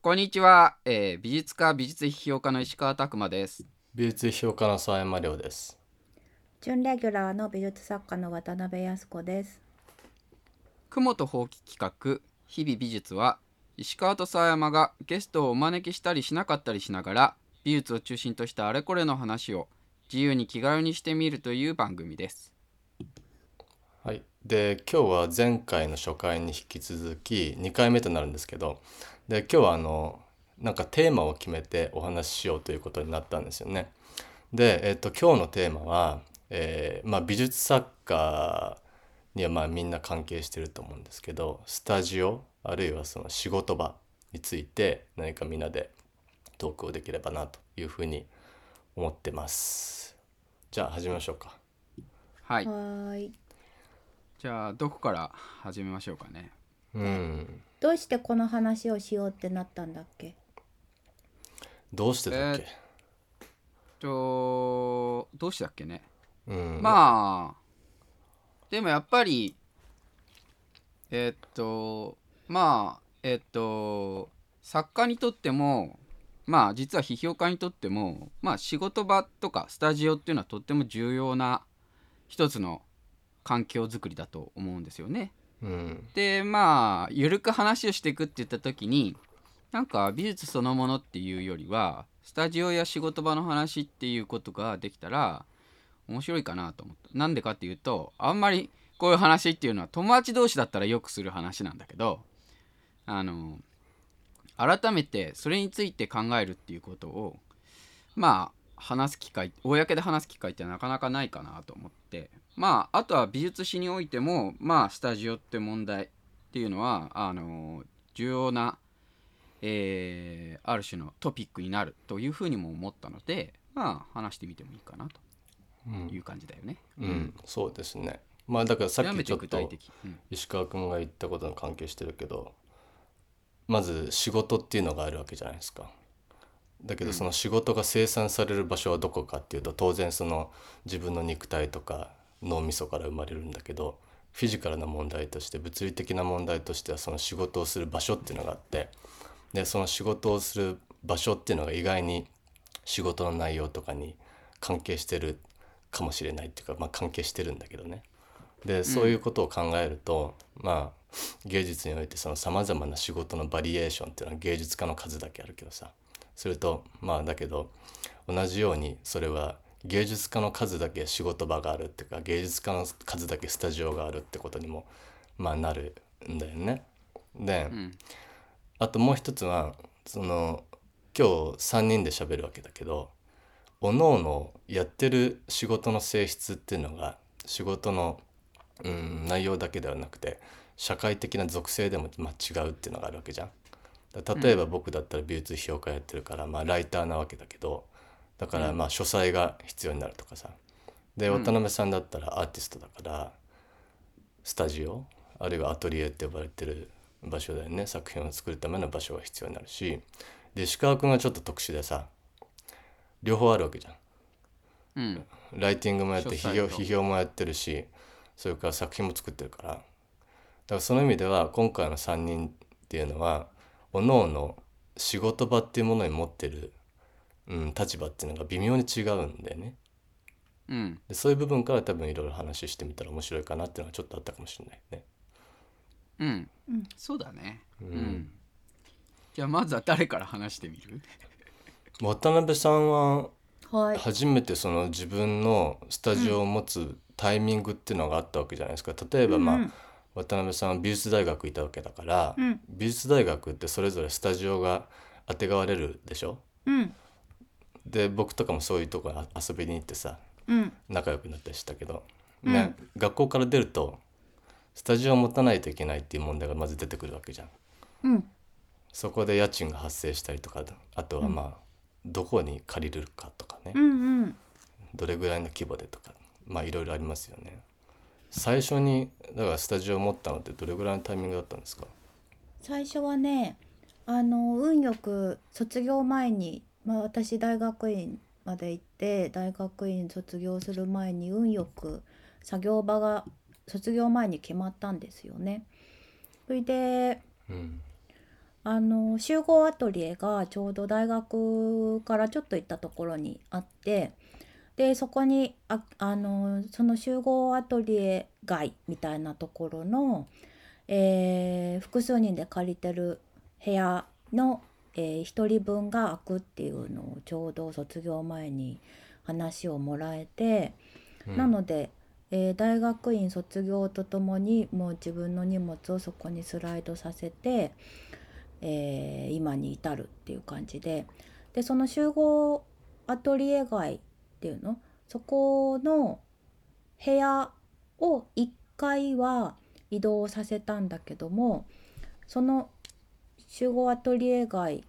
はい。こんにちは。えー美術家、美術批評家の石川拓馬です。美術批評家の沢山亮です。準レギュラーの美術作家の渡辺康子です。雲とほうき企画、日々美術は、石川と沢山がゲストをお招きしたりしなかったりしながら、美術を中心としたあれこれの話を自由に気軽にしてみるという番組です。はい。で、今日は前回の初回に引き続き2回目となるんですけど、で、今日はあの、なんかテーマを決めてお話ししようということになったんですよね。で、えっと、今日のテーマは、えーまあ、美術作家にはまあみんな関係してると思うんですけど、スタジオ、あるいはその仕事場について何かみんなでトークをできればなというふうに思ってます。じゃあ始めましょうか。はい。はーい。じゃあ、どこから始めましょうかね。うん。どうしてこの話をしようってなったんだっけ？どうしてだっけ、と、どうしたっけね？うん、まあでもやっぱりえっとまあえっと作家にとってもまあ実は批評家にとってもまあ仕事場とかスタジオっていうのはとっても重要な一つの環境づくりだと思うんですよね。でまあ緩く話をしていくって言った時になんか美術そのものっていうよりはスタジオや仕事場の話っていうことができたら面白いかなと思った。なんでかっていうとあんまりこういう話っていうのは友達同士だったらよくする話なんだけどあの改めてそれについて考えるっていうことをまあ話す機会公で話す機会ってなかなかないかなと思って。まああとは美術史においてもまあスタジオって問題っていうのはあの重要な、えーある種のトピックになるというふうにも思ったのでまあ話してみてもいいかなとうん。いう感じだよね。うん、そうですね。まあだからさっきちょっと石川君が言ったことに関係してるけどまず仕事っていうのがあるわけじゃないですか。だけどその仕事が生産される場所はどこかっていうと当然その自分の肉体とか脳みそから生まれるんだけどフィジカルな問題として物理的な問題としてはその仕事をする場所っていうのがあってでその仕事をする場所っていうのが意外に仕事の内容とかに関係してるかもしれないっていうか、まあ、関係してるんだけどね。でそういうことを考えると、まあ芸術においてそのさまざまな仕事のバリエーションっていうのは芸術家の数だけあるけどさそれとまあだけど同じようにそれは芸術家の数だけ仕事場があるっていうか芸術家の数だけスタジオがあるってことにもまあなるんだよね。で、うんあともう一つはその今日3人で喋るわけだけどおのおのやってる仕事の性質っていうのが仕事の、うん、内容だけではなくて社会的な属性でも、まあ、違うっていうのがあるわけじゃん。だ例えば僕だったら美術批評家やってるから、まあ、ライターなわけだけどだからまあ書斎が必要になるとかさ。で渡辺さんだったらアーティストだからスタジオあるいはアトリエって呼ばれてる場所だよね。作品を作るための場所が必要になるし。で石川君はちょっと特殊でさ両方あるわけじゃん。うん。ライティングもやって批評批評もやってるしそれから作品も作ってるから。だからその意味では今回の3人っていうのはおのおの仕事場っていうものに持ってる、うん、立場っていうのが微妙に違うんだよねうんでそういう部分から多分いろいろ話してみたら面白いかなっていうのはちょっとあったかもしれないねうん、うんそうだね。ううんん。じゃあまずは誰から話してみる？渡辺さんははい。初めてその自分のスタジオを持つタイミングっていうのがあったわけじゃないですか例えばまあ、うん渡辺さんは美術大学いたわけだから、うん。美術大学ってそれぞれスタジオがあてがわれるでしょ？うん。で僕とかもそういうとこあ遊びに行ってさうん。仲良くなったりしたけど、ね学校から出るとスタジオを持たないといけないっていう問題がまず出てくるわけじゃん。そこで家賃が発生したりとかあとはまあ、どこに借りるかとかね、うんうん。どれぐらいの規模でとかまあいろいろありますよね。最初にだからスタジオを持ったのってどれぐらいのタイミングだったんですか？最初はね、あの運よく卒業前に、まあ私大学院まで行って大学院卒業する前に運よく作業場が卒業前に決まったんですよね。それでうんあの集合アトリエがちょうど大学からちょっと行ったところにあってでそこにああのその集合アトリエ街みたいなところの、えー複数人で借りてる部屋の、えー、1人分が空くっていうのをちょうど卒業前に話をもらえて。うんなので、えー大学院卒業とともにもう自分の荷物をそこにスライドさせて、えー今に至るっていう感じででその集合アトリエ街っていうの？そこの部屋を1階は移動させたんだけどもその集合アトリエ街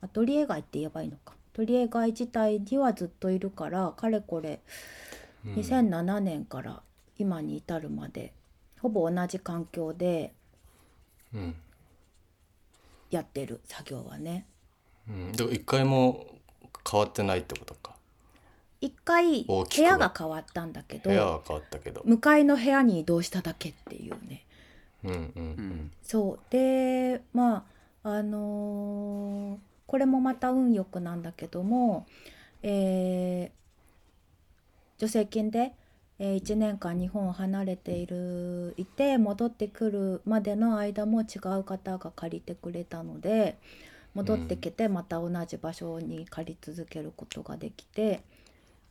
アトリエ街って言えばいいのか。アトリエ街自体にはずっといるからかれこれうん。2007年から今に至るまでほぼ同じ環境でうん。やってる作業はね。うん、でも一回も変わってないってことか一回部屋が変わったんだけど部屋は変わったけど。向かいの部屋に移動しただけっていうね。うんうんううん。んそう。でまああのーこれもまた運よくなんだけども、えー助成金で、え1年間日本を離れているいて戻ってくるまでの間も違う方が借りてくれたので戻ってきてまた同じ場所に借り続けることができて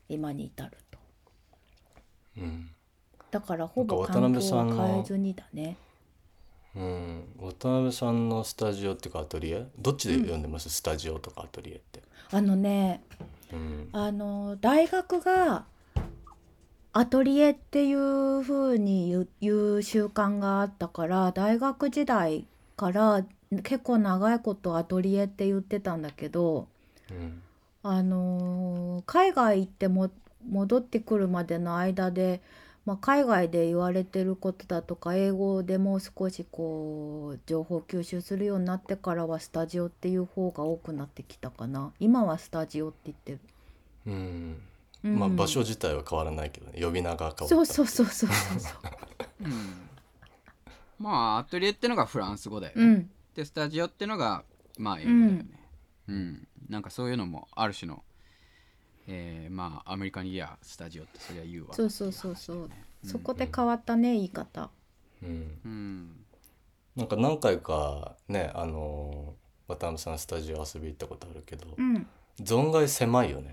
今に至ると。うん。だからほぼ環境辺さんのは変えずにだね。うん、渡辺さんのスタジオっていうかアトリエ？どっちで呼んでます、スタジオとかアトリエって、あのねうん、あの大学がアトリエっていう風に言う言う習慣があったから大学時代から結構長いことアトリエって言ってたんだけどうんあの海外行っても戻ってくるまでの間で、まあ、海外で言われてることだとか英語でもう少しこう情報吸収するようになってからはスタジオっていう方が多くなってきたかな。今はスタジオって言ってる。うん。うん。まあ場所自体は変わらないけどね呼び名が変わったそうそうそうそうそうそう。うん。まあアトリエってのがフランス語だよね、うん、でスタジオってのがまあ英語だよね。うん、なんかそういうのもある種のえーまあアメリカにいやスタジオってそりゃ言うわ。そうそうそうそう。うん。そこで変わったね言い方。うん、うん。なんか何回かねあのー渡辺さんスタジオ遊び行ったことあるけど、うん、存外狭いよね、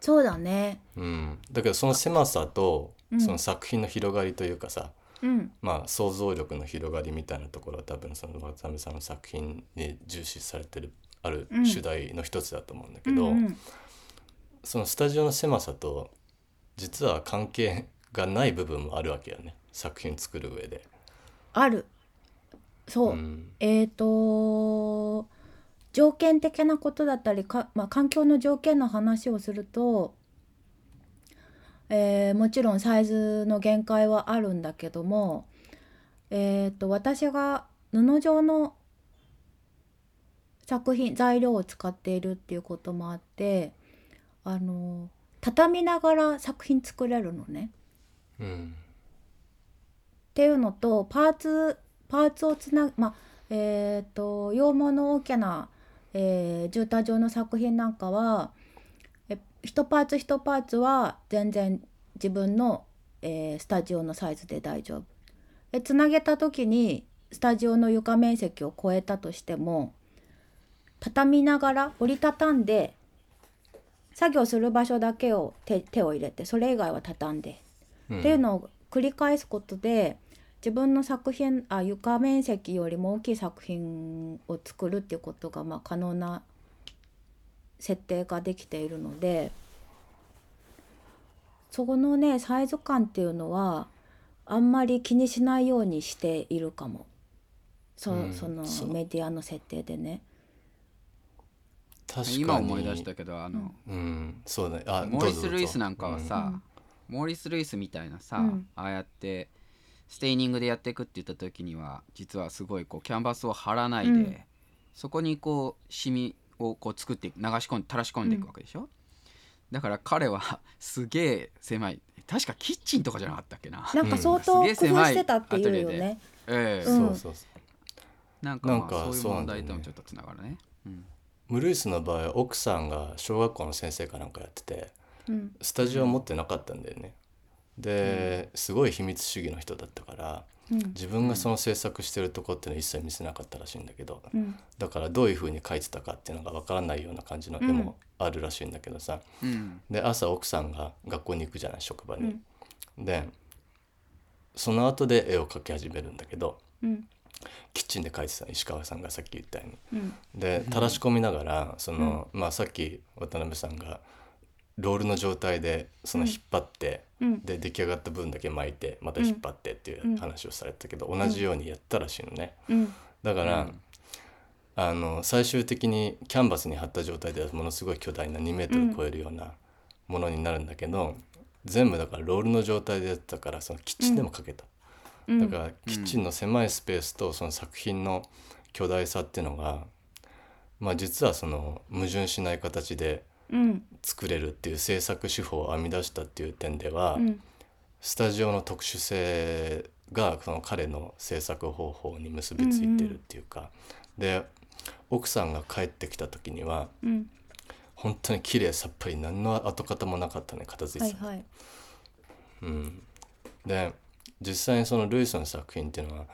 そうだね。うん、だけどその狭さとうん。その作品の広がりというかさ、うん、まあ想像力の広がりみたいなところは多分その渡辺さんの作品に重視されてるあるうん主題の一つだと思うんだけど、うんうんそのスタジオの狭さと実は関係がない部分もあるわけよね作品作る上で。ある。そう。うんえっ、と条件的なことだったりか、まあ、環境の条件の話をすると、えーもちろんサイズの限界はあるんだけども、えー、と私が布状の作品材料を使っているっていうこともあってあの畳みながら作品作れるのね。うんっていうのとパーツパーツをつなまあえっ、と羊毛の大きな、えー、絨毯状の作品なんかはえ一パーツ一パーツは全然自分の、えースタジオのサイズで大丈夫。でつなげた時にスタジオの床面積を超えたとしても畳みながら折りたたんで作業する場所だけを手手を入れてそれ以外は畳んで。うん。っていうのを繰り返すことで自分の作品あ床面積よりも大きい作品を作るっていうことがまあ可能な設定ができているのでそこのねサイズ感っていうのはあんまり気にしないようにしているかも。そ,、うん。そのメディアの設定でね。確かに。今思い出したけどあの、うん。そうね。あモーリス・ルイスなんかはさ、モーリス・ルイスみたいなさ、うん。ああやってステイニングでやっていくって言った時には実はすごいこうキャンバスを貼らないで、うん。そこにこうシミをこう作って流し込ん垂らし込んでいくわけでしょ、だから彼は すげえ狭い。確かキッチンとかじゃなかったっけな？なんか相当工夫してたっていうよね。ええうん。そうそうそう。なんかそういう問題ともちょっとつながるね。うん、なんかなんかそういう問題ともちょっとつながるね。うんルイスの場合奥さんが小学校の先生かなんかやっててうん。スタジオ持ってなかったんだよね。ですごい秘密主義の人だったからうん。自分がその制作してるとこっていうのは一切見せなかったらしいんだけどうん。だからどういうふうに描いてたかっていうのがわからないような感じの絵もあるらしいんだけどさ、うん。で朝奥さんが学校に行くじゃない職場に。でその後で絵を描き始めるんだけどうんキッチンで描いてたの石川さんがさっき言ったように。うん。で垂らし込みながらその、まあ、さっき渡辺さんがロールの状態でその引っ張って、うん。で出来上がった分だけ巻いてまた引っ張ってっていう話をされてたけど、同じようにやったらしいのね。うん。だから、うん。あの最終的にキャンバスに貼った状態ではものすごい巨大な2メートル超えるようなものになるんだけど、全部だからロールの状態でやってたからそのキッチンでも描けた。うん。だからキッチンの狭いスペースとその作品の巨大さっていうのが、まあ、実はその矛盾しない形でうん。作れるっていう制作手法を編み出したっていう点では、うん。スタジオの特殊性がその彼の制作方法に結びついてるっていうか、で奥さんが帰ってきた時にはうん。本当に綺麗さっぱり何の跡形もなかったね片付いてた、はいはい。うん、で実際にそのルイスの作品っていうのは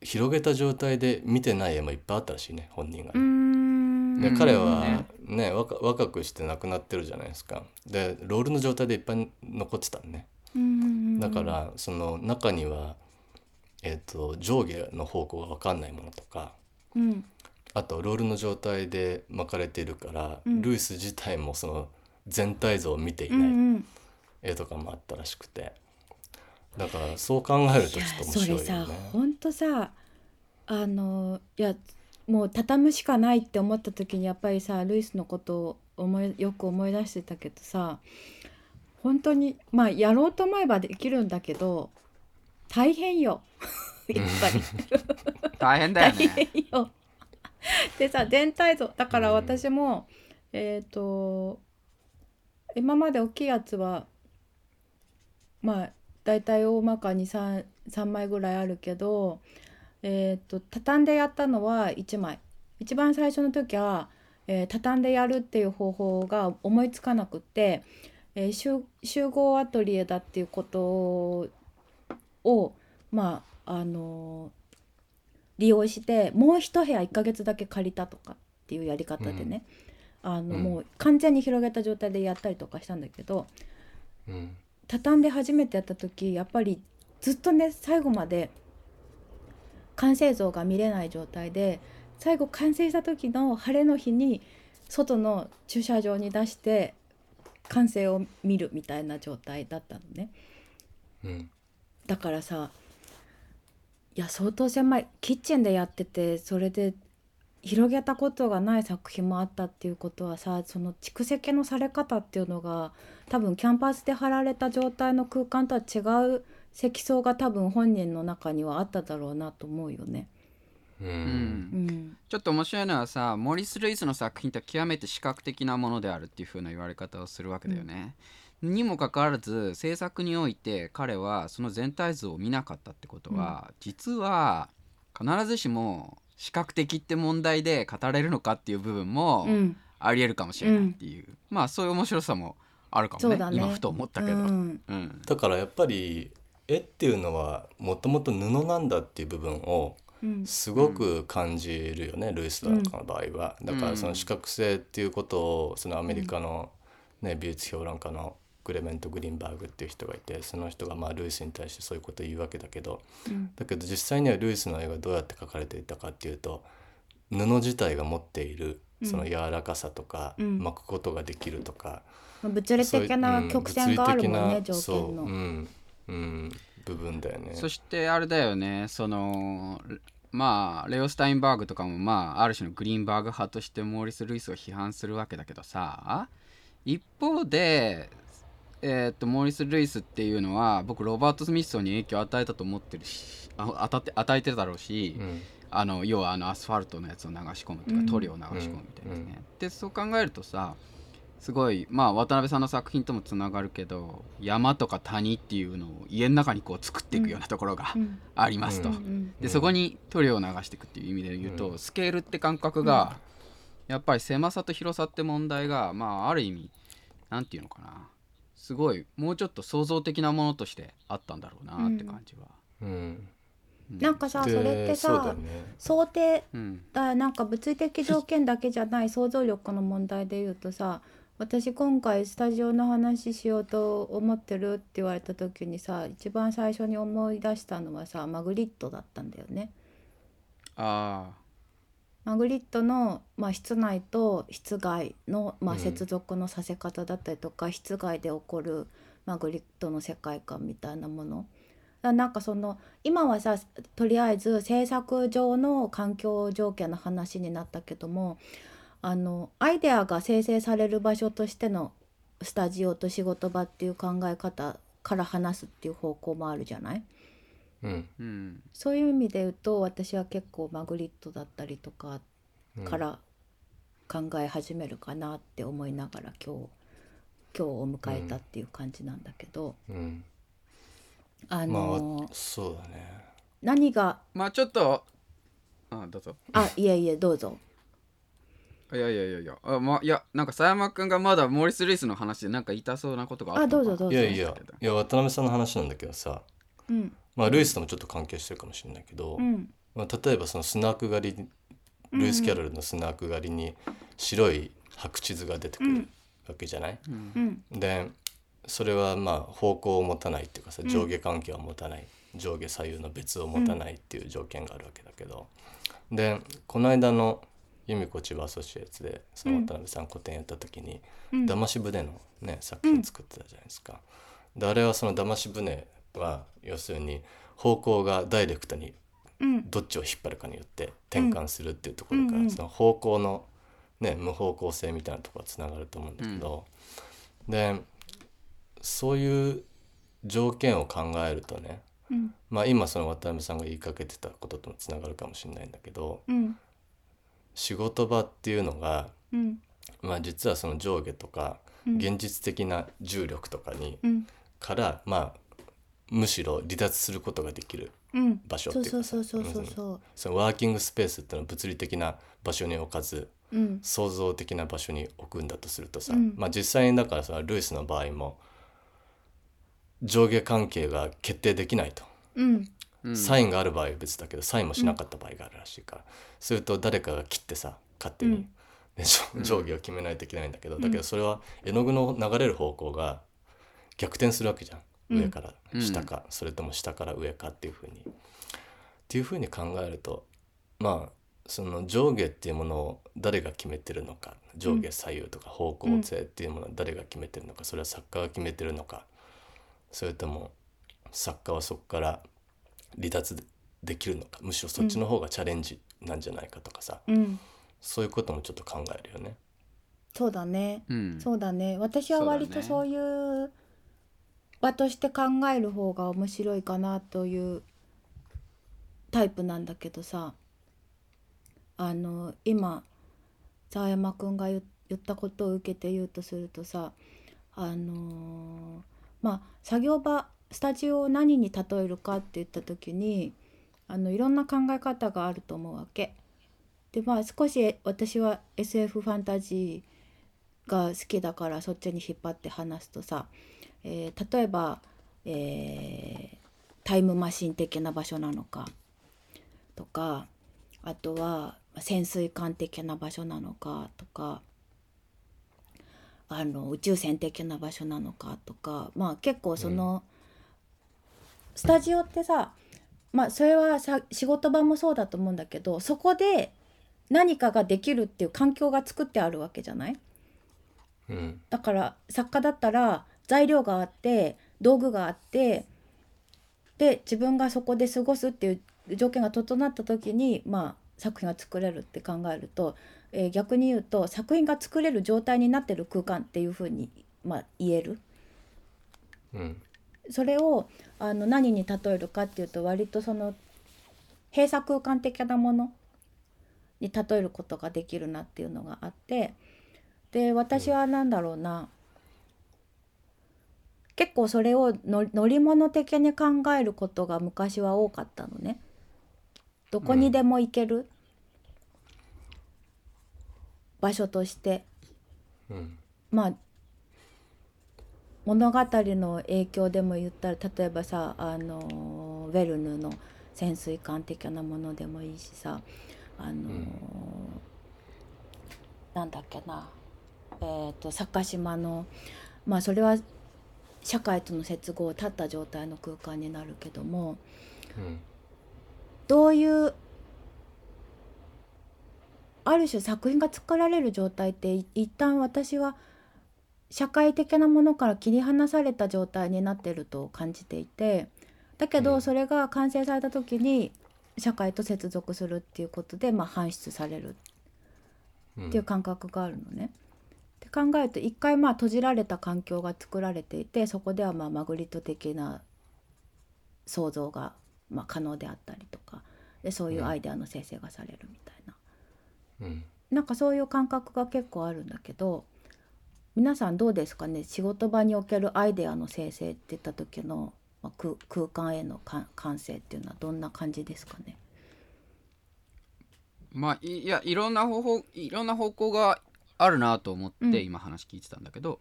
広げた状態で見てない絵もいっぱいあったらしいね本人がね。ん。でうん。彼はね若若くして亡くなってるじゃないですか。でロールの状態でいっぱい残ってたのね。うんだからその中には、えー、と上下の方向が分かんないものとかうん。あとロールの状態で巻かれているから、うん。ルイス自体もその全体像を見ていないん。絵とかもあったらしくてだからそう考えるとちょっと面それ白いよねさ。ほんとさあのいやもう畳むしかないって思った時にやっぱりさルイスのことを思いよく思い出してたけどさ本当にまあやろうと思えばできるんだけど大変よやっぱり大 大変だよね。変よ。でさ全体像だから私も、えっ、と今まで大きいやつはまあ大体大まかに 3, 3枚ぐらいあるけど、えー、と畳んでやったのは1枚。一番最初の時は、えー畳んでやるっていう方法が思いつかなくって、えー集集合アトリエだっていうことをまああの利用してもう一部屋1ヶ月だけ借りたとかっていうやり方でね、あのうん。もう完全に広げた状態でやったりとかしたんだけど。うん畳んで初めてやった時やっぱりずっとね最後まで完成像が見れない状態で最後完成した時の晴れの日に外の駐車場に出して完成を見るみたいな状態だったのね。うんだからさいや相当狭いキッチンでやっててそれで広げたことがない作品もあったっていうことはさその蓄積のされ方っていうのが多分キャンパスで貼られた状態の空間とは違う積層が多分本人の中にはあっただろうなと思うよね。ううん。うん、ちょっと面白いのはさモリス・ルイスの作品って極めて視覚的なものであるっていう風な言われ方をするわけだよね。にもかかわらず制作において彼はその全体像を見なかったってことは、実は必ずしも視覚的って問題で語れるのかっていう部分もうん。ありえるかもしれないっていう、まあそういう面白さもあるかもねね。今ふと思ったけど。ううん。んだからやっぱり絵っていうのはもともと布なんだっていう部分をうん。すごく感じるよね、ルイスなんかの場合は。だからその視覚性っていうことをそのアメリカの、ね美術評論家のクレメント・グリーンバーグっていう人がいてその人がまあルイスに対してそういうことを言うわけだけどうん。だけど実際にはルイスの絵がどうやって描かれていたかっていうと布自体が持っているその柔らかさとか、うん。巻くことができるとか、物理的な曲線があるもんね、条件の。うんうん、部分だよね。そしてあれだよねそのまあレオ・スタインバーグとかもまあある種のグリーンバーグ派としてモーリス・ルイスを批判するわけだけどさ一方でえーっとモーリス・ルイスっていうのは僕ロバート・スミソンに影響を与えたと思ってるしあ当たって与えてるだろうし、うんあの要はあのアスファルトのやつを流し込むとか、うん塗料を流し込むみたいなね、でそう考えるとさすごいまあ渡辺さんの作品ともつながるけど山とか谷っていうのを家の中にこう作っていくようなところがうん。ありますと、うんうんでそこに塗料を流していくっていう意味で言うと、うん。スケールって感覚が、やっぱり狭さと広さって問題がまあある意味なんていうのかな。すごいもうちょっと創造的なものとしてあったんだろうなって感じは、うん。うんなんかさそでれってさね。想定うん。だなんか物理的条件だけじゃない想像力の問題で言うとさ私今回スタジオの話しようと思ってるって言われた時にさ一番最初に思い出したのはさマグリットだったんだよね。あマグリットの、まあ、室内と室外の、まあ、うん。接続のさせ方だったりとか、室外で起こるマグリットの世界観みたいなもの。だなんかその今はさとりあえず制作上の環境条件の話になったけどもあのアイデアが生成される場所としてのスタジオと仕事場っていう考え方から話すっていう方向もあるじゃない？うん。あうんそういう意味で言うと私は結構マグリットだったりとかうん。から考え始めるかなって思いながら今日今日を迎えたっていう感じなんだけど、うん。あまのあそうだね。何が？まあちょっとあどうぞ。あいえいえどうぞいやいやいやいや。あまいやなんか佐山君がまだモーリス・ルイスの話でなんか言いたそうなことがあったあどうぞどうぞ。いやいやいや渡辺さんの話なんだけどさ。うん。まあルイスともちょっと関係してるかもしれないけど、うん。まあ、例えばそのスナーク狩りルイス・キャロルのスナーク狩りに白い白地図が出てくるわけじゃない、うん。うん。でそれはまあ方向を持たないっていうかさ上下関係を持たない、上下左右の別を持たないっていう条件があるわけだけど、でこの間の由美子千葉アソシエイツでその渡辺さん個展やった時に「うん。騙し船」のね作品作ってたじゃないですか。であれはその騙し船は要するに方向がダイレクトにうん。どっちを引っ張るかによって転換するっていうところから、うんうんその方向の、ね、無方向性みたいなところがつながると思うんだけど、でそういう条件を考えるとね、うん。まあ、今その渡辺さんが言いかけてたことともつながるかもしれないんだけどうん仕事場っていうのが、うん。まあ、実はその上下とかうん。現実的な重力とかに、うん。から、まあ、むしろ離脱することができるうん。場所ってそいううかさそのワーキングスペースっていうのは物理的な場所に置かずうん。創造的な場所に置くんだとするとさ、うん。まあ実際にだからさルイスの場合も上下関係が決定できないと、サインがある場合は別だけどサインもしなかった場合があるらしいから、すると誰かが切ってさ勝手に、うん。で上上下を決めないといけないんだけど、だけどそれは絵の具の流れる方向が逆転するわけじゃん。上から下か、それとも下から上かっていうふうに。っていうふうに考えるとまあその上下っていうものを誰が決めてるのか上下左右とか方向性っていうものを誰が決めてるのかそれは作家が決めてるのかそれとも作家はそこから離脱でできるのかむしろそっちの方がチャレンジなんじゃないかとかさ、うん。そういうこともちょっと考えるよね。そうだね。うん。そうだね。私は割とそういう場として考える方が面白いかなというタイプなんだけどさ。あの今沢山くんが言言ったことを受けて言うとするとさあのまあ作業場スタジオを何に例えるかって言った時にあのいろんな考え方があると思うわけ。でまあ少し私は SF ファンタジーが好きだからそっちに引っ張って話すとさ、えー例えば、えータイムマシン的な場所なのかとかあとは潜水艦的な場所なのかとかあの宇宙船的な場所なのかとかまあ結構その、スタジオってさまあそれはさ仕事場もそうだと思うんだけどそこで何かができるっていう環境が作ってあるわけじゃない？うん。だから作家だったら材料があって道具があってで自分がそこで過ごすっていう条件が整った時に、まあ、作品が作れるって考えると、えー逆に言うと作品が作れる状態になってる空間っていうふうに、まあ、言える？うんそれをあの何に例えるかっていうと割とその閉鎖空間的なものに例えることができるなっていうのがあってで私は何だろうな、結構それをの乗り物的に考えることが昔は多かったのね。どこにでも行ける、場所として。うん。まあ物語の影響でも言ったら例えばさあのウェルヌの潜水艦的なものでもいいしさあの、ん。なんだっけなえー、と坂島のまあそれは社会との接合を立った状態の空間になるけどもうん。どういうある種作品が作られる状態ってい一旦私は社会的なものから切り離された状態になってると感じていてだけうん。どそれが完成された時に社会と接続するっていうことで、まあ、搬出されるうん。っていう感覚があるのね。って考えると一回まあ閉じられた環境が作られていてそこではまあマグリット的な想像がまあ可能であったりとかでそういうアイデアの生成がされるみたいな、うん。なんかそういう感覚が結構あるんだけど皆さんどうですかね？仕事場におけるアイデアの生成って言った時の、まあ、空空間へのか感性っていうのはどんな感じですかね？まあいいやいろんな方法いろんな方向があるなと思っうん。て今話聞いてたんだけど、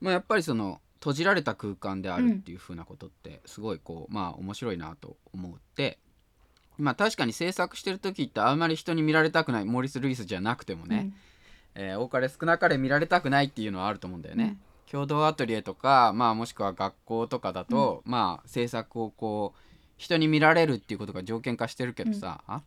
まあ、やっぱりその閉じられた空間であるっていう風なことってすごいこうまあ面白いなと思うってまあ確かに制作してる時ってあんまり人に見られたくないモーリス・ルイスじゃなくてもね、えー多かれ少なかれ見られたくないっていうのはあると思うんだよね。共同アトリエとか、まあ、もしくは学校とかだと、まあ制作をこう人に見られるっていうことが条件化してるけどさ、あ？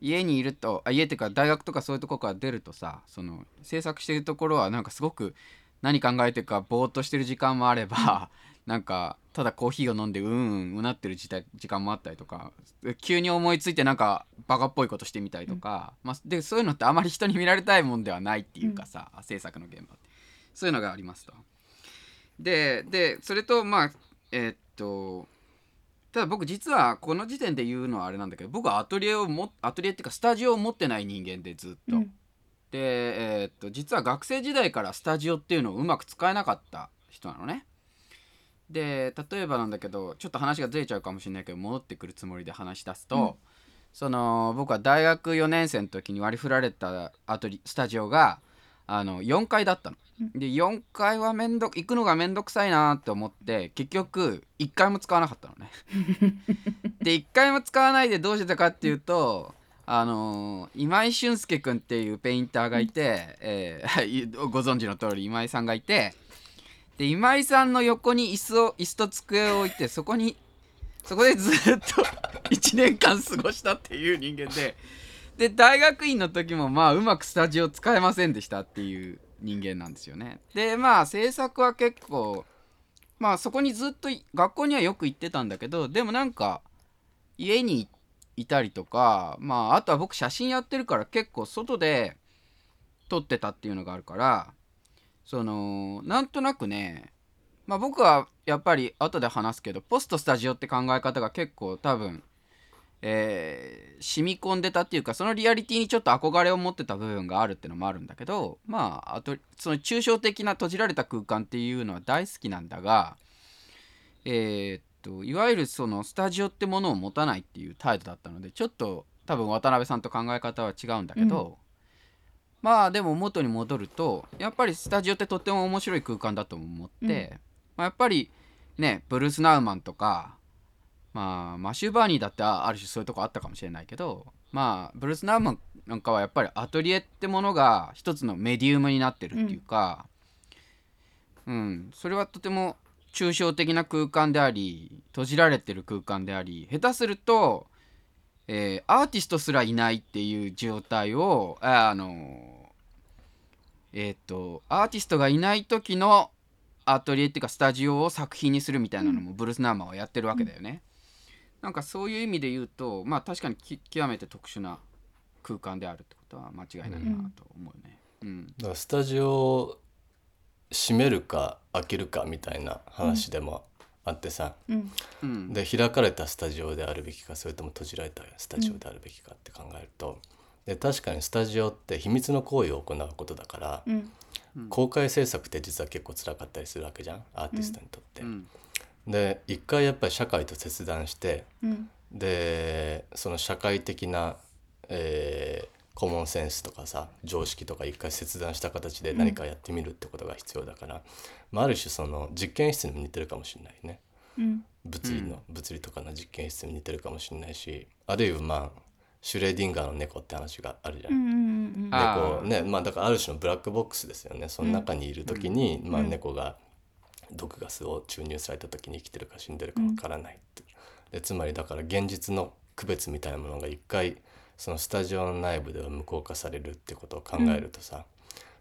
家にいるとあ家っていうか大学とかそういうとこから出るとさその制作してるところはなんかすごく何考えてるかぼーっとしてる時間もあれば、なんかただコーヒーを飲んでうんうんうなってる時代時間もあったりとか急に思いついてなんかバカっぽいことしてみたりとか、まあ、でそういうのってあまり人に見られたいもんではないっていうかさ、制作の現場ってそういうのがありますと。ででそれとまあえーっとただ僕実はこの時点で言うのはあれなんだけど僕はアトリエをもアトリエっていうかスタジオを持ってない人間でずっと。うんで、えーっと実は学生時代からスタジオっていうのをうまく使えなかった人なのね。で例えばなんだけどちょっと話がずれちゃうかもしれないけど戻ってくるつもりで話し出すと、うんその僕は大学4年生の時に割り振られたアトリスタジオがあの4階だったの。で4階はめんど行くのがめんどくさいなって思って結局1回も使わなかったのね。で1回も使わないでどうしてたかっていうとあのー今井俊介君っていうペインターがいて、えーご存知の通り今井さんがいてで今井さんの横に椅子を椅子と机を置いてそこに そこでずっと 1年間過ごしたっていう人間でで大学院の時もまあうまくスタジオ使えませんでしたっていう人間なんですよね。でまあ制作は結構まあそこにずっと学校にはよく行ってたんだけどでもなんか家にいたりとかまああとは僕写真やってるから結構外で撮ってたっていうのがあるからそのなんとなくねまあ僕はやっぱり後で話すけどポストスタジオって考え方が結構多分えー染み込んでたっていうかそのリアリティにちょっと憧れを持ってた部分があるってのもあるんだけどまああとその抽象的な閉じられた空間っていうのは大好きなんだがえーっといわゆるそのスタジオってものを持たないっていう態度だったのでちょっと多分渡辺さんと考え方は違うんだけど、まあでも元に戻るとやっぱりスタジオってとっても面白い空間だと思って、まあ、やっぱりねブルース・ナウマンとかまあマシュー・バーニーだってあある種そういうとこあったかもしれないけどまあブルース・ナウマンなんかはやっぱりアトリエってものが一つのメディウムになってるっていうか、うんそれはとても抽象的な空間であり閉じられてる空間であり下手すると、えーアーティストすらいないっていう状態をああのえっ、とアーティストがいない時のアトリエっていうかスタジオを作品にするみたいなのもブルース・ナーマンはやってるわけだよね。なんかそういう意味で言うとまあ確かにき極めて特殊な空間であるってことは間違いないなと思うね。うん、だからスタジオを閉めるか開けるかみたいな話でもあってさ、うん。うん、で開かれたスタジオであるべきかそれとも閉じられたスタジオであるべきかって考えると、で確かにスタジオって秘密の行為を行うことだから、うん。公開制作って実は結構辛かったりするわけじゃんアーティストにとって。うん。で一回やっぱり社会と切断してうん。でその社会的な、えーコモンセンスとかさ常識とか一回切断した形で何かやってみるってことが必要だから、まあ、ある種その実験室にも似てるかもしれないね。うん。物理の、物理とかの実験室に似てるかもしれないしあるいはまあシュレーディンガーの猫って話があるじゃん。うんうんうんあ猫ねまあだからある種のブラックボックスですよね。その中にいる時に、まあ、うん。猫が毒ガスを注入された時に生きてるか死んでるかわからないって、でつまりだから現実の区別みたいなものが一回そのスタジオの内部では無効化されるってことを考えるとさ、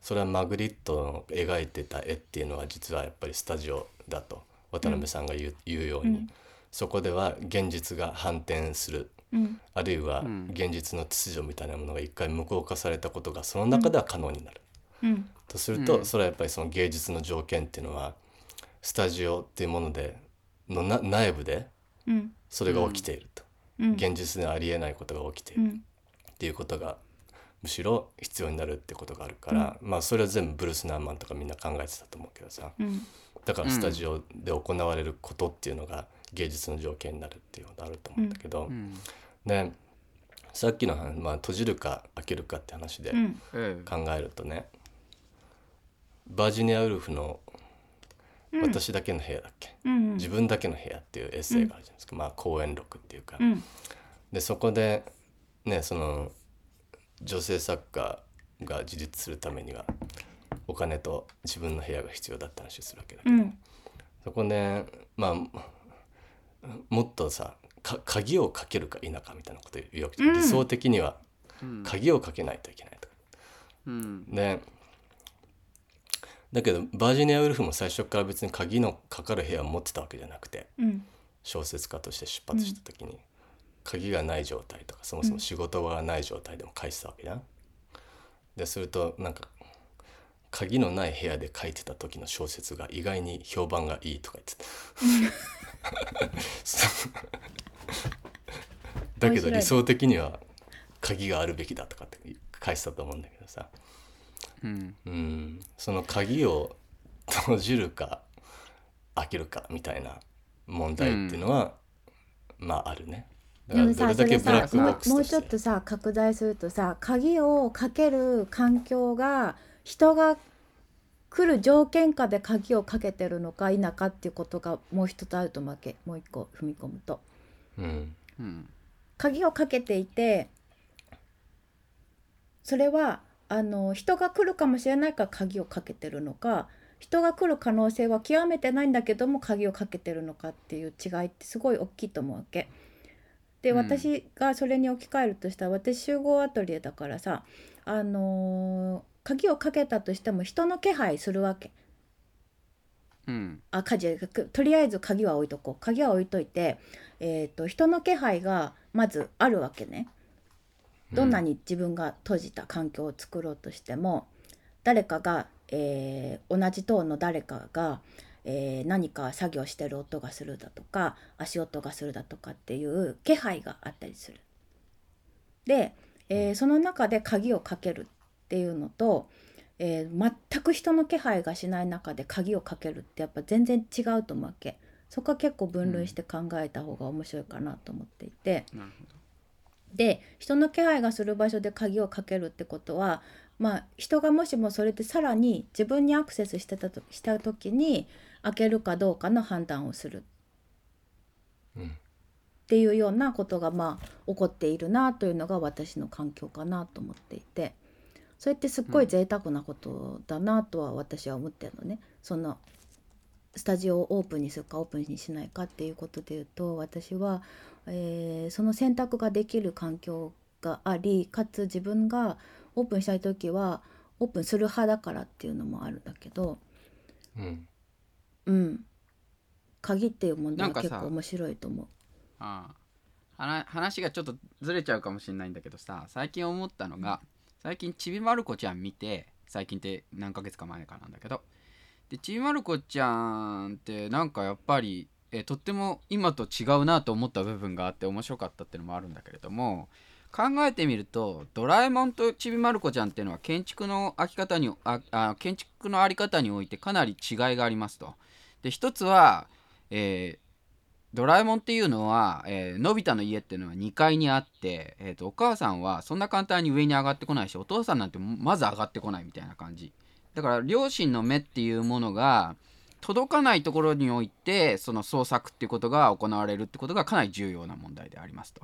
それはマグリットの描いてた絵っていうのは実はやっぱりスタジオだと渡辺さんが言う,、言うように、うん。そこでは現実が反転する。うん。あるいはん。現実の秩序みたいなものが一回無効化されたことがその中では可能になる。うん。とすると、うん。それはやっぱりその芸術の条件っていうのはスタジオっていうものでのな内部でうん。それが起きていると、うん現実ではありえないことが起きてっていうことがむしろ必要になるってことがあるから、まあそれは全部ブルース・ナーマンとかみんな考えてたと思うけどさ。うん。だからスタジオで行われることっていうのが芸術の条件になるっていうことあると思うんだけど、うん。でさっきの話、まあ、閉じるか開けるかって話で考えるとね、バージニア・ウルフの「私だけの部屋」だっけ、うん自分だけの部屋っていうエッセイがあるじゃないですか、まあ講演録っていうか、うん。でそこでねその女性作家が自立するためにはお金と自分の部屋が必要だった話をするわけだけど、うん。そこでまあもっとさか鍵をかけるか否かみたいなこと言うわけじゃん、うん。理想的にはうん。鍵をかけないといけないと。か。うん。でだけどバージニア・ウルフも最初から別に鍵のかかる部屋を持ってたわけじゃなくてうん小説家として出発した時に、鍵がない状態とかそもそも仕事がない状態でも書いてたわけじゃん。でするとなんか鍵のない部屋で書いてた時の小説が意外に評判がいいとか言ってた。だけど理想的には鍵があるべきだとかって書いてたと思うんだけどさ。うん。うん、その鍵を閉じるか開けるかみたいな問題っていうのは、まああるね。でもさどれだけそれさもうちょっとさ拡大するとさ鍵をかける環境が人が来る条件下で鍵をかけてるのか否かっていうことがもう一つあると思うわけもう一個踏み込むとうんうん鍵をかけていてそれはあの人が来るかもしれないから鍵をかけてるのか人が来る可能性は極めてないんだけども鍵をかけてるのかっていう違いってすごい大きいと思うわけ。でうん私がそれに置き換えるとしたら私集合アトリエだからさあのー鍵をかけたとしても人の気配するわけ。うんあ鍵とりあえず鍵は置いとこう鍵は置いといて、えー、と人の気配がまずあるわけね。どんなに自分が閉じた環境を作ろうとしても誰かが、えー同じ塔の誰かが、えー何か作業してる音がするだとか足音がするだとかっていう気配があったりする。で、えーその中で鍵をかけるっていうのと、えー全く人の気配がしない中で鍵をかけるってやっぱ全然違うと思うわけ。そこは結構分類して考えた方が面白いかなと思っていて。なるほどで人の気配がする場所で鍵をかけるってことはまあ人がもしもそれでさらに自分にアクセスしてたとした時に開けるかどうかの判断をする。うん。っていうようなことがまあ起こっているなというのが私の環境かなと思っていて。それってすっごい贅沢なことだなとは私は思ってるのね。そのスタジオをオープンにするかオープンにしないかっていうことで言うと私は、えーその選択ができる環境がありかつ自分がオープンしたい時はオープンする派だからっていうのもあるんだけどうん。うん。鍵っていう問題結構面白いと思う。ああ話話がちょっとずれちゃうかもしれないんだけどさ最近思ったのが最近ちびまる子ちゃん見て最近って何ヶ月か前かなんだけどでちびまる子ちゃんってなんかやっぱりえとっても今と違うなと思った部分があって面白かったっていうのもあるんだけれども考えてみるとドラえもんとちびまる子ちゃんっていうのは建築のあき方にああ建築のあり方においてかなり違いがありますと。で一つは、えードラえもんっていうのは、えーのび太の家っていうのは2階にあって、えー、とお母さんはそんな簡単に上に上がってこないしお父さんなんてまず上がってこないみたいな感じだから両親の目っていうものが届かないところにおいてその創作っていうことが行われるってことがかなり重要な問題でありますと。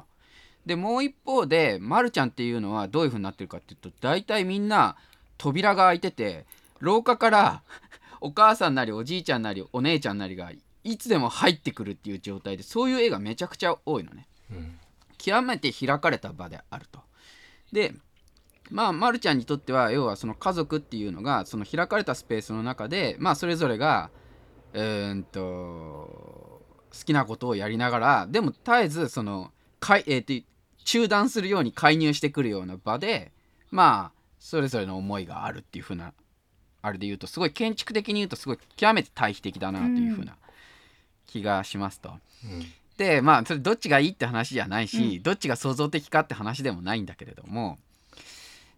でもう一方で、ま、るちゃんっていうのはどういう風になってるかっていうと大体みんな扉が開いてて廊下から お母さんなりおじいちゃんなりお姉ちゃんなりがいつでも入ってくるっていう状態でそういう絵がめちゃくちゃ多いのね。うん極めて開かれた場であると。でまあ、ま、るちゃんにとっては要はその家族っていうのがその開かれたスペースの中でまあそれぞれがうーんと好きなことをやりながらでも絶えずそのかい、えーと中断するように介入してくるような場でまあそれぞれの思いがあるっていう風なあれで言うとすごい建築的に言うとすごい極めて対比的だなという風な気がしますと。うん。でまあそれどっちがいいって話じゃないし、どっちが創造的かって話でもないんだけれども。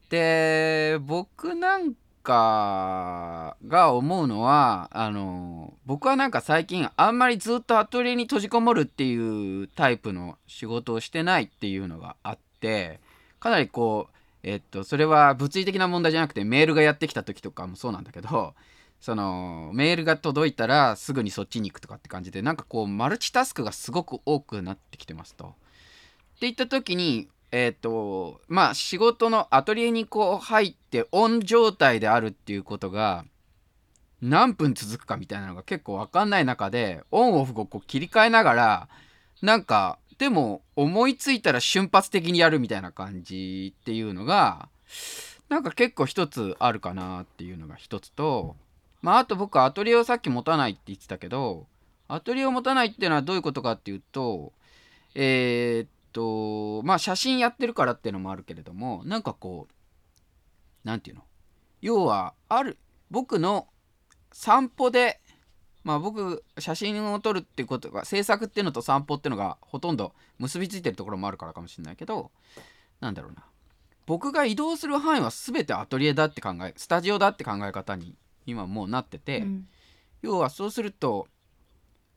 で僕なんかが思うのはあの僕はなんか最近あんまりずっとアトリエに閉じこもるっていうタイプの仕事をしてないっていうのがあってかなりこうえっとそれは物理的な問題じゃなくてメールがやってきた時とかもそうなんだけどそのメールが届いたらすぐにそっちに行くとかって感じでなんかこうマルチタスクがすごく多くなってきてますと。っていった時にえっ、とまあ仕事のアトリエにこう入ってオン状態であるっていうことが何分続くかみたいなのが結構分かんない中でオンオフをこう切り替えながらなんかでも思いついたら瞬発的にやるみたいな感じっていうのがなんか結構一つあるかなっていうのが一つとまああと僕アトリエをさっき持たないって言ってたけどアトリエを持たないっていうのはどういうことかっていうとえーっとまあ写真やってるからっていうのもあるけれどもなんかこうなんていうの？要はある僕の散歩でまあ僕写真を撮るっていうことが制作っていうのと散歩っていうのがほとんど結びついてるところもあるからかもしれないけどなんだろうな。僕が移動する範囲は全てアトリエだって考えスタジオだって考え方に今もうなってて、うん。要はそうすると、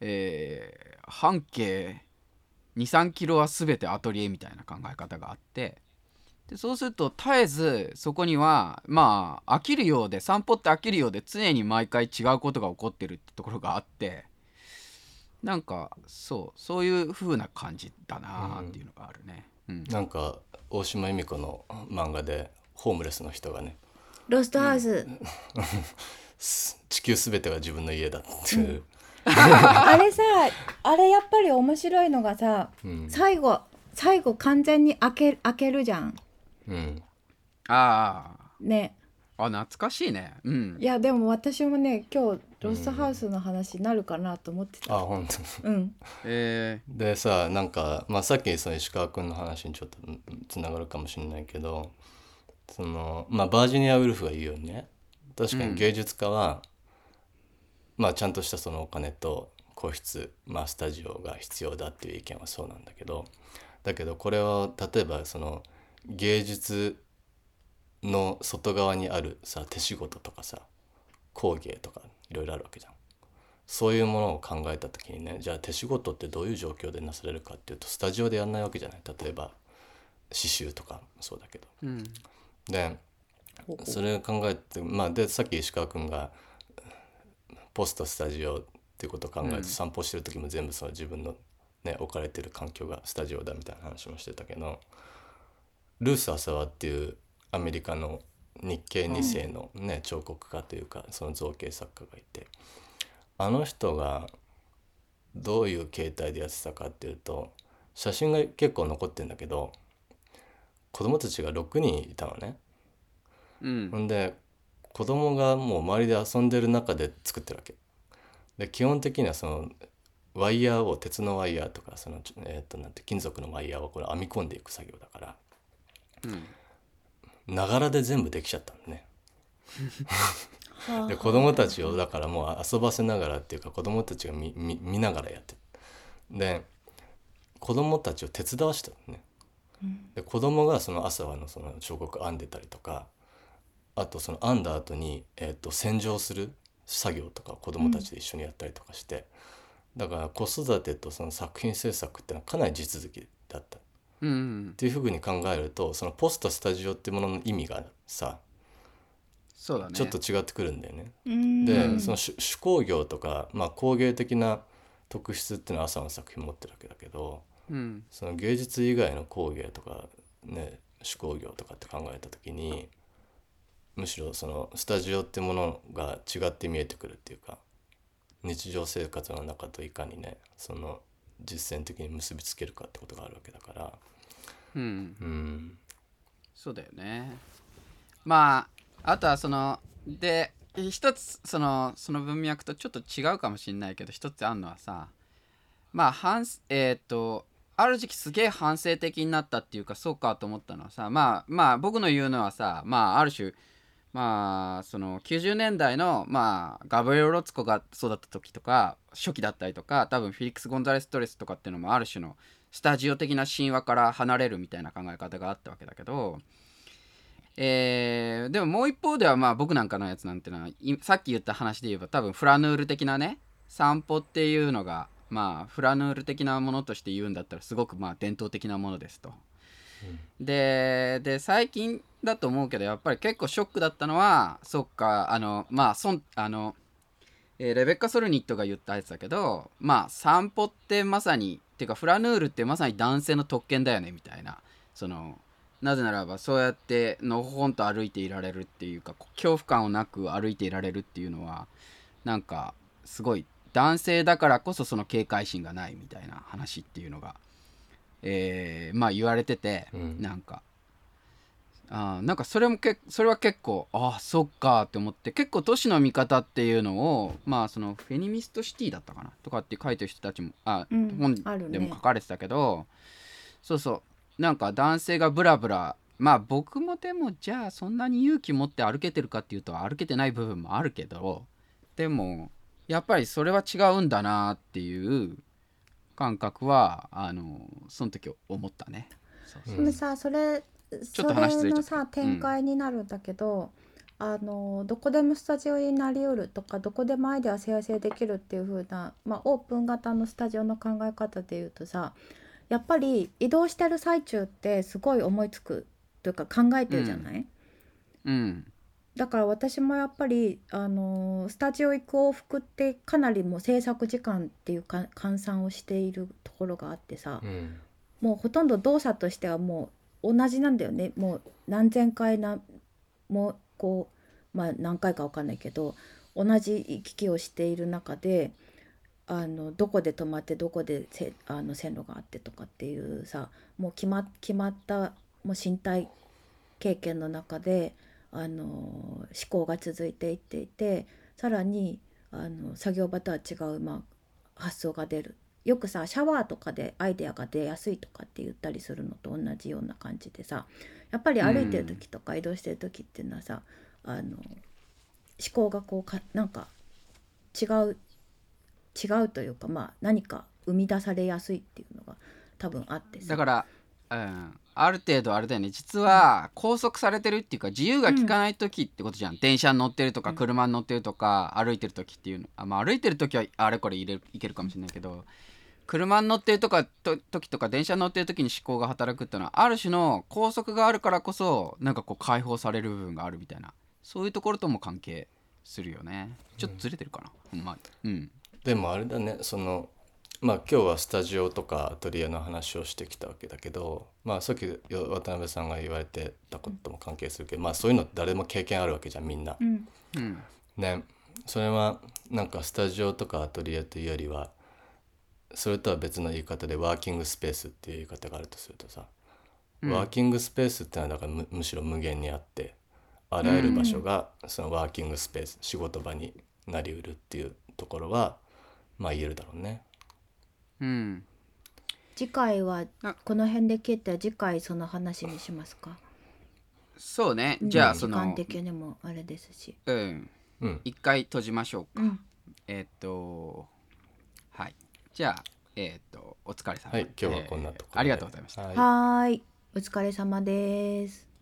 えー半径23キロは全てアトリエみたいな考え方があって。でそうすると絶えずそこにはまあ飽きるようで散歩って飽きるようで常に毎回違うことが起こってるってところがあって。なんかそうそういう風な感じだなっていうのがあるね。うん。なんか大島由美子の漫画でホームレスの人がねロストハウス、す 地球すべてが自分の家だっていう、あれさあれやっぱり面白いのがさうん。最後最後完全に開け開けるじゃん。うん。あね。ああ懐かしいね。うん。いやでも私もね今日ロストハウスの話になるかなと思ってた。あ本当。うん。えでさなんか、まあ、さっきその石川君の話にちょっとつながるかもしれないけどその、まあ、バージニア・ウルフが言うようにね。確かに芸術家は、まあ、ちゃんとしたそのお金と個室、まあ、スタジオが必要だっていう意見はそうなんだけどだけどこれは例えばその芸術の外側にあるさ手仕事とかさ工芸とかいろいろあるわけじゃん。そういうものを考えた時にねじゃあ手仕事ってどういう状況でなされるかっていうとスタジオでやんないわけじゃない例えば刺繍とかもそうだけど。ーうんでそれを考えてまあでさっき石川君がポストスタジオっていうことを考えてうん散歩してる時も全部その自分の、ね、置かれてる環境がスタジオだみたいな話もしてたけどルース・アサワっていうアメリカの日系2世の、ね彫刻家というかその造形作家がいてあの人がどういう形態でやってたかっていうと写真が結構残ってんだけど子供たちが6人いたのね。うんほんで子供がもう周りで遊んでる中で作ってるわけ。で基本的にはそのワイヤーを鉄のワイヤーとかその、えー、となんて金属のワイヤーをこれ編み込んでいく作業だからうんながらで全部できちゃったのね。はあで子供たちをだからもう遊ばせながらっていうか子供たちが見見見ながらやってるで子供たちを手伝わしたのねで子供がその朝はのその彫刻編んでたりとかあとその編んだ後にえっと洗浄する作業とか子供たちで一緒にやったりとかして、だから子育てとその作品制作っていうのはかなり地続きだった。っうんうん。ていうふうに考えるとそのポストスタジオっていうものの意味がさそうだね。ちょっと違ってくるんだよね。うん。で、うんその手手工業とか、まあ、工芸的な特質っていうのは朝の作品持ってるわけだけどうん。その芸術以外の工芸とかね手工業とかって考えた時にむしろそのスタジオってものが違って見えてくるっていうか日常生活の中といかにねその実践的に結びつけるかってことがあるわけだから。うん。うん。そうだよね。まああとはそので一つそのその文脈とちょっと違うかもしれないけど一つあるのはさまあ反えっ、とある時期すげえ反省的になったっていうかそうかと思ったのはさまあまあ僕の言うのはさまあある種まあその90年代のまあガブリエル・ロツコが育った時とか初期だったりとか多分フィリックス・ゴンザレス・トレスとかっていうのもある種のスタジオ的な神話から離れるみたいな考え方があったわけだけどえーでももう一方ではまあ僕なんかのやつなんてのはさっき言った話で言えば多分フラヌール的なね散歩っていうのがまあフラヌール的なものとして言うんだったらすごくまあ伝統的なものですと。でで最近だと思うけどやっぱり結構ショックだったのはそっかあのまあそんあの、えーレベッカ・ソルニットが言ったやつだけどまあ散歩ってまさにっていうかフラヌールってまさに男性の特権だよねみたいな。そのなぜならばそうやってのほほんと歩いていられるっていうか恐怖感をなく歩いていられるっていうのはなんかすごい男性だからこそその警戒心がないみたいな話っていうのが、えーまあ言われてて、うん。なんか。あーなんかそれもけそれは結構ああそっかって思って結構都市の見方っていうのをまあそのフェニミストシティだったかなとかって書いてる人たちもあ、うん本でも書かれてたけど、そうそう。なんか男性がブラブラまあ僕もでもじゃあそんなに勇気持って歩けてるかっていうと歩けてない部分もあるけどでもやっぱりそれは違うんだなっていう感覚はあのその時思ったね。そうそう。でもさそれちょっと話ずそれのさ展開になるんだけど、あのどこでもスタジオになりうるとかどこでもアイデア生成できるっていう風なまあオープン型のスタジオの考え方でいうとさやっぱり移動してる最中ってすごい思いつくというか考えてるじゃない、うんだから私もやっぱりあのスタジオ行く往復ってかなりもう制作時間っていうか換算をしているところがあってさ、うん。もうほとんど動作としてはもう同じなんだよね。もう何千回なもうこうまあ何回かわかんないけど同じ行き来をしている中であのどこで止まってどこでせあの線路があってとかっていうさもう決ま決まったもう身体経験の中であの思考が続いていっていてさらにあの作業場とは違う、まあ、発想が出る。よくさシャワーとかでアイデアが出やすいとかって言ったりするのと同じような感じでさやっぱり歩いてる時とか移動してる時っていうのはさ、あの思考がこうかなんか違う違うというかまあ何か生み出されやすいっていうのが多分あってさ。だから、うん、ある程度あれだよね。実は拘束されてるっていうか自由が利かない時ってことじゃん、電車に乗ってるとかうん。車に乗ってるとか、歩いてる時っていうの。あ、まあ、歩いてる時はあれこれ入れるいけるかもしれないけど車に乗ってるとかと時とか電車に乗ってる時に思考が働くっていうのはある種の拘束があるからこそなんかこう解放される部分があるみたいな。そういうところとも関係するよね。ちょっとずれてるかな、ほんまに。うん。でもあれだね。そのまあ今日はスタジオとかアトリエの話をしてきたわけだけどまあさっきよ渡辺さんが言われてたことも関係するけどまあそういうの誰も経験あるわけじゃんみんな。うんうんねそれはなんかスタジオとかアトリエというよりはそれとは別の言い方でワーキングスペースっていう言い方があるとするとさ、うんワーキングスペースってのはだからむむしろ無限にあってあらゆる場所がそのワーキングスペース仕事場になりうるっていうところはまあ言えるだろうね。うん。次回はあこの辺で切って次回その話にしますか？そうね。じゃあその時間的にもあれですし。うん。うん、一回閉じましょうか、うん。えーっとはい。じゃあえーっとお疲れ様。はい。今日はこんなところで、えーありがとうございました。はい。はーい。お疲れ様です